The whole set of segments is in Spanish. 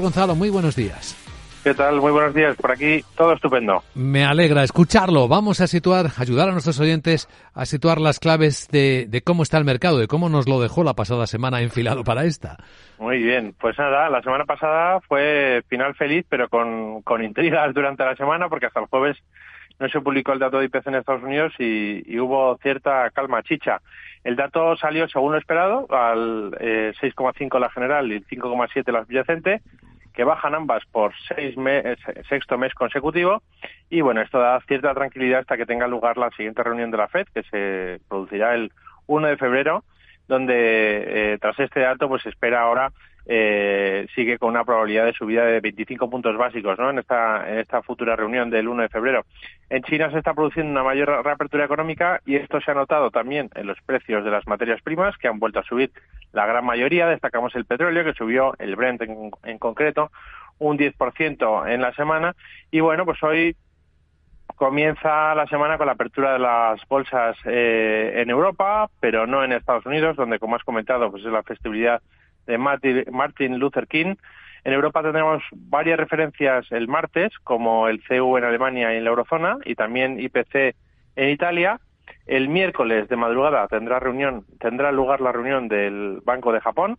Gonzalo, muy buenos días. ¿Qué tal? Muy buenos días. Por aquí todo estupendo. Me alegra escucharlo. Vamos a situar, ayudar a nuestros oyentes a situar las claves de, cómo está el mercado, de cómo nos lo dejó la pasada semana enfilado para esta. Muy bien. Pues nada, la semana pasada fue final feliz, pero con, con intrigas durante la semana, porque hasta el jueves no se publicó el dato de IPC en Estados Unidos y, hubo cierta calma chicha. El dato salió según lo esperado, al 6,5 eh, la general y el 5,7 la subyacente que bajan ambas por seis meses, sexto mes consecutivo. Y bueno, esto da cierta tranquilidad hasta que tenga lugar la siguiente reunión de la FED que se producirá el 1 de febrero donde eh, tras este dato pues se espera ahora eh, sigue con una probabilidad de subida de 25 puntos básicos ¿no? en, esta, en esta futura reunión del 1 de febrero. En China se está produciendo una mayor reapertura económica y esto se ha notado también en los precios de las materias primas que han vuelto a subir la gran mayoría. Destacamos el petróleo que subió, el Brent en, en concreto, un 10% en la semana. Y bueno, pues hoy comienza la semana con la apertura de las bolsas eh, en Europa, pero no en Estados Unidos, donde, como has comentado, pues es la festividad de Martin Luther King. En Europa tendremos varias referencias el martes, como el CU en Alemania y en la eurozona, y también IPC en Italia. El miércoles de madrugada tendrá reunión, tendrá lugar la reunión del Banco de Japón,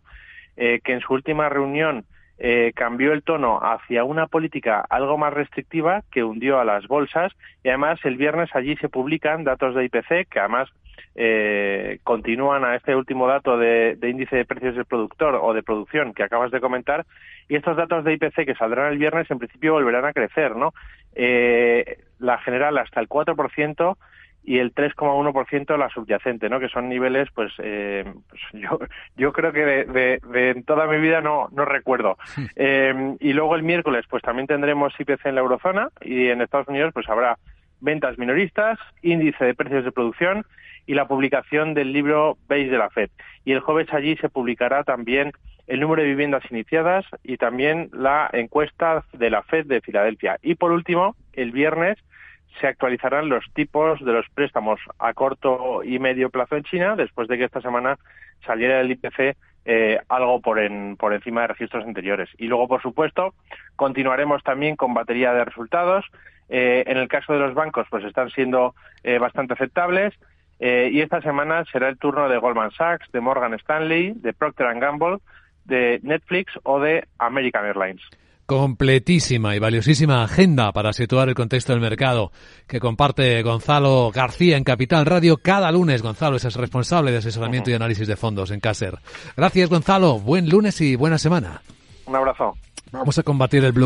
eh, que en su última reunión eh, cambió el tono hacia una política algo más restrictiva que hundió a las bolsas y además el viernes allí se publican datos de IPC que además eh, continúan a este último dato de, índice de precios del productor o de producción que acabas de comentar y estos datos de IPC que saldrán el viernes en principio volverán a crecer, ¿no? Eh, la general hasta el 4% y el 3,1% la subyacente, ¿no? Que son niveles, pues, eh, pues yo, yo creo que de, de, toda mi vida no, no recuerdo. Eh, y luego el miércoles, pues también tendremos IPC en la eurozona y en Estados Unidos, pues habrá ventas minoristas, índice de precios de producción y la publicación del libro Base de la FED. Y el jueves allí se publicará también el número de viviendas iniciadas y también la encuesta de la FED de Filadelfia. Y por último, el viernes se actualizarán los tipos de los préstamos a corto y medio plazo en China después de que esta semana saliera el IPC eh, algo por, por encima de registros anteriores. Y luego, por supuesto, continuaremos también con batería de resultados. Eh, en el caso de los bancos, pues están siendo eh, bastante aceptables. y esta semana será el turno de Goldman Sachs, de Morgan Stanley, de Procter Gamble, de Netflix o de American Airlines completísima y valiosísima agenda para situar el contexto del mercado que comparte Gonzalo García en Capital Radio cada lunes. Gonzalo es el responsable de asesoramiento y análisis de fondos en Caser. Gracias Gonzalo, buen lunes y buena semana. Un abrazo. Vamos a combatir el blue.